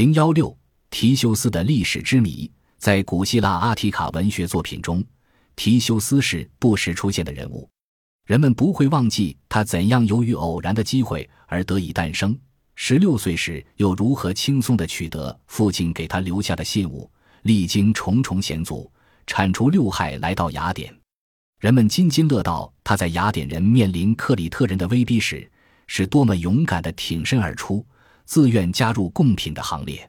零幺六，提修斯的历史之谜，在古希腊阿提卡文学作品中，提修斯是不时出现的人物。人们不会忘记他怎样由于偶然的机会而得以诞生。十六岁时又如何轻松地取得父亲给他留下的信物？历经重重险阻，铲除六害，来到雅典。人们津津乐道他在雅典人面临克里特人的威逼时，是多么勇敢地挺身而出。自愿加入贡品的行列，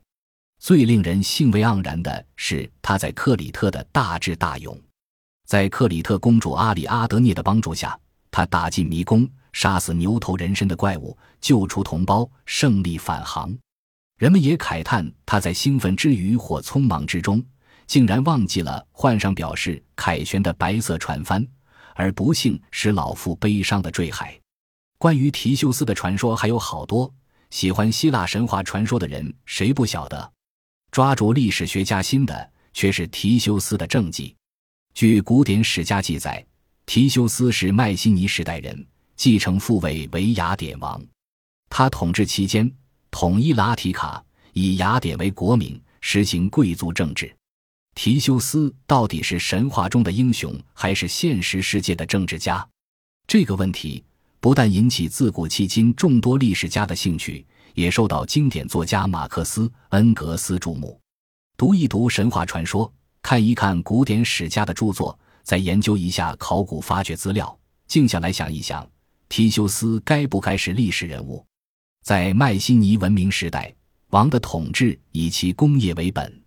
最令人兴味盎然的是他在克里特的大智大勇。在克里特公主阿里阿德涅的帮助下，他打进迷宫，杀死牛头人身的怪物，救出同胞，胜利返航。人们也慨叹他在兴奋之余或匆忙之中，竟然忘记了换上表示凯旋的白色船帆，而不幸使老妇悲伤的坠海。关于提修斯的传说还有好多。喜欢希腊神话传说的人，谁不晓得？抓住历史学家心的，却是提修斯的政绩。据古典史家记载，提修斯是迈锡尼时代人，继承父位为雅典王。他统治期间，统一拉提卡，以雅典为国名，实行贵族政治。提修斯到底是神话中的英雄，还是现实世界的政治家？这个问题。不但引起自古迄今众多历史家的兴趣，也受到经典作家马克思、恩格斯注目。读一读神话传说，看一看古典史家的著作，再研究一下考古发掘资料，静下来想一想，提修斯该不该是历史人物？在迈锡尼文明时代，王的统治以其工业为本，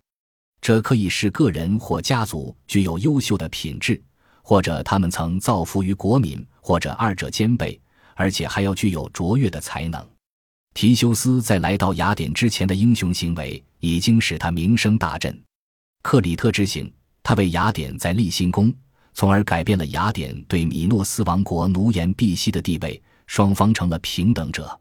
这可以是个人或家族具有优秀的品质，或者他们曾造福于国民，或者二者兼备。而且还要具有卓越的才能。提修斯在来到雅典之前的英雄行为，已经使他名声大振。克里特之行，他为雅典在立新功，从而改变了雅典对米诺斯王国奴颜婢膝的地位，双方成了平等者。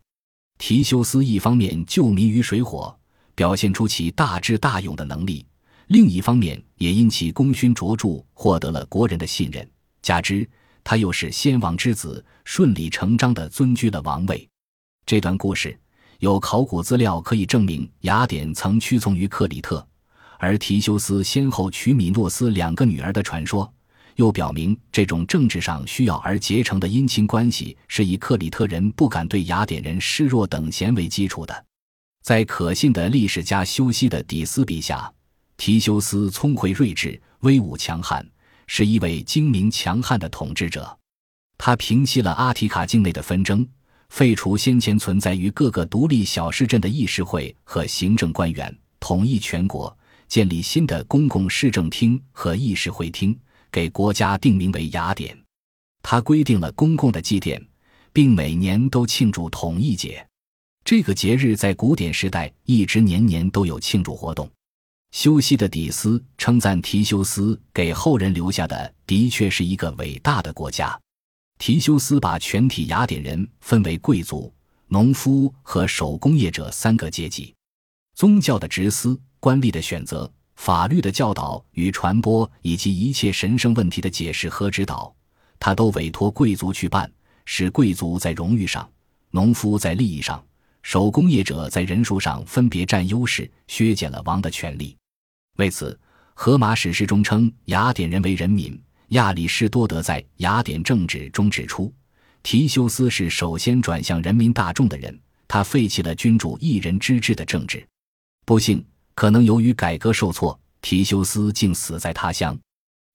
提修斯一方面救民于水火，表现出其大智大勇的能力；另一方面也因其功勋卓著，获得了国人的信任。加之他又是先王之子，顺理成章地尊居了王位。这段故事有考古资料可以证明，雅典曾屈从于克里特，而提修斯先后娶米诺斯两个女儿的传说，又表明这种政治上需要而结成的姻亲关系是以克里特人不敢对雅典人示弱等闲为基础的。在可信的历史家修昔的底斯笔下，提修斯聪慧睿智，威武强悍。是一位精明强悍的统治者，他平息了阿提卡境内的纷争，废除先前存在于各个独立小市镇的议事会和行政官员，统一全国，建立新的公共市政厅和议事会厅，给国家定名为雅典。他规定了公共的祭奠，并每年都庆祝统一节。这个节日在古典时代一直年年都有庆祝活动。修昔的底斯称赞提修斯给后人留下的的确是一个伟大的国家。提修斯把全体雅典人分为贵族、农夫和手工业者三个阶级。宗教的执司、官吏的选择、法律的教导与传播，以及一切神圣问题的解释和指导，他都委托贵族去办，使贵族在荣誉上、农夫在利益上、手工业者在人数上分别占优势，削减了王的权力。为此，荷马史诗中称雅典人为人民。亚里士多德在《雅典政治》中指出，提修斯是首先转向人民大众的人。他废弃了君主一人之治的政治。不幸，可能由于改革受挫，提修斯竟死在他乡。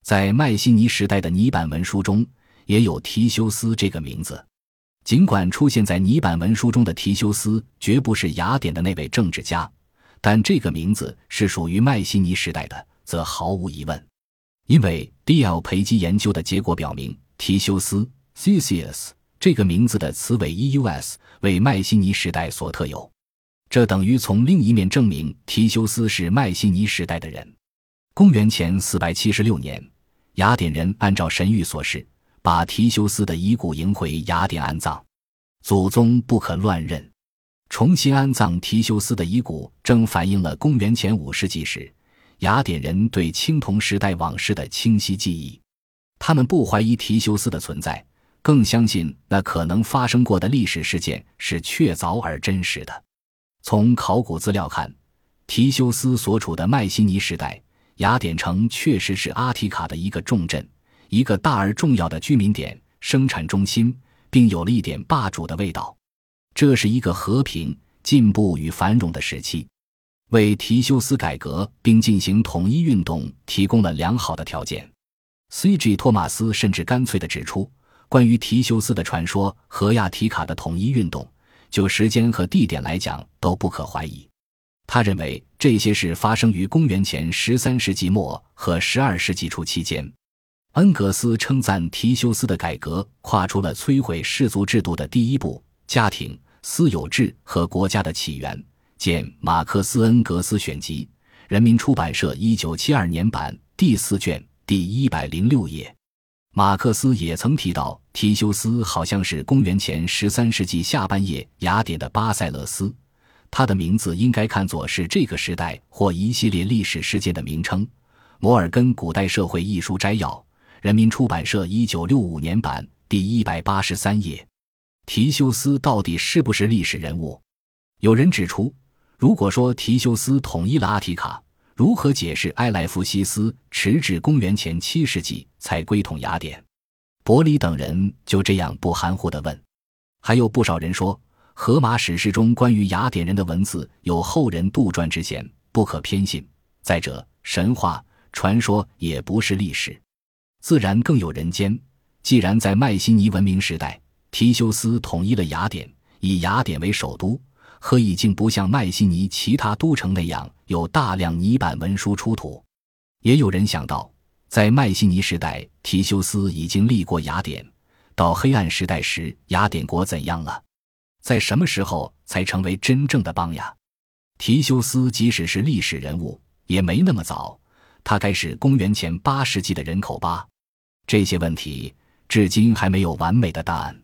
在迈锡尼时代的泥板文书中，也有提修斯这个名字。尽管出现在泥板文书中的提修斯绝不是雅典的那位政治家。但这个名字是属于迈锡尼时代的，则毫无疑问，因为 D.L. 培基研究的结果表明，提修斯 （Theseus） 这个名字的词尾 “eus” 为迈锡尼时代所特有，这等于从另一面证明提修斯是迈锡尼时代的人。公元前四百七十六年，雅典人按照神谕所示，把提修斯的遗骨迎回雅典安葬，祖宗不可乱认。重新安葬提修斯的遗骨，正反映了公元前五世纪时雅典人对青铜时代往事的清晰记忆。他们不怀疑提修斯的存在，更相信那可能发生过的历史事件是确凿而真实的。从考古资料看，提修斯所处的迈锡尼时代，雅典城确实是阿提卡的一个重镇，一个大而重要的居民点、生产中心，并有了一点霸主的味道。这是一个和平、进步与繁荣的时期，为提修斯改革并进行统一运动提供了良好的条件。C.G. 托马斯甚至干脆地指出，关于提修斯的传说和亚提卡的统一运动，就时间和地点来讲都不可怀疑。他认为这些事发生于公元前十三世纪末和十二世纪初期间。恩格斯称赞提修斯的改革跨出了摧毁氏族制度的第一步——家庭、私有制和国家的起源。见《马克思·恩格斯选集》，人民出版社一九七二年版第四卷。第一百零六页，马克思也曾提到，提修斯好像是公元前十三世纪下半叶雅典的巴塞勒斯，他的名字应该看作是这个时代或一系列历史事件的名称。摩尔根《古代社会》一书摘要，人民出版社一九六五年版第一百八十三页。提修斯到底是不是历史人物？有人指出，如果说提修斯统一了阿提卡。如何解释埃莱夫西斯迟至公元前七世纪才归统雅典？伯里等人就这样不含糊地问。还有不少人说，荷马史诗中关于雅典人的文字有后人杜撰之嫌，不可偏信。再者，神话传说也不是历史，自然更有人间。既然在迈锡尼文明时代，提修斯统一了雅典，以雅典为首都。和已经不像迈锡尼其他都城那样有大量泥板文书出土？也有人想到，在迈锡尼时代，提修斯已经立过雅典。到黑暗时代时，雅典国怎样了？在什么时候才成为真正的邦呀？提修斯即使是历史人物，也没那么早，他该是公元前八世纪的人口吧？这些问题至今还没有完美的答案。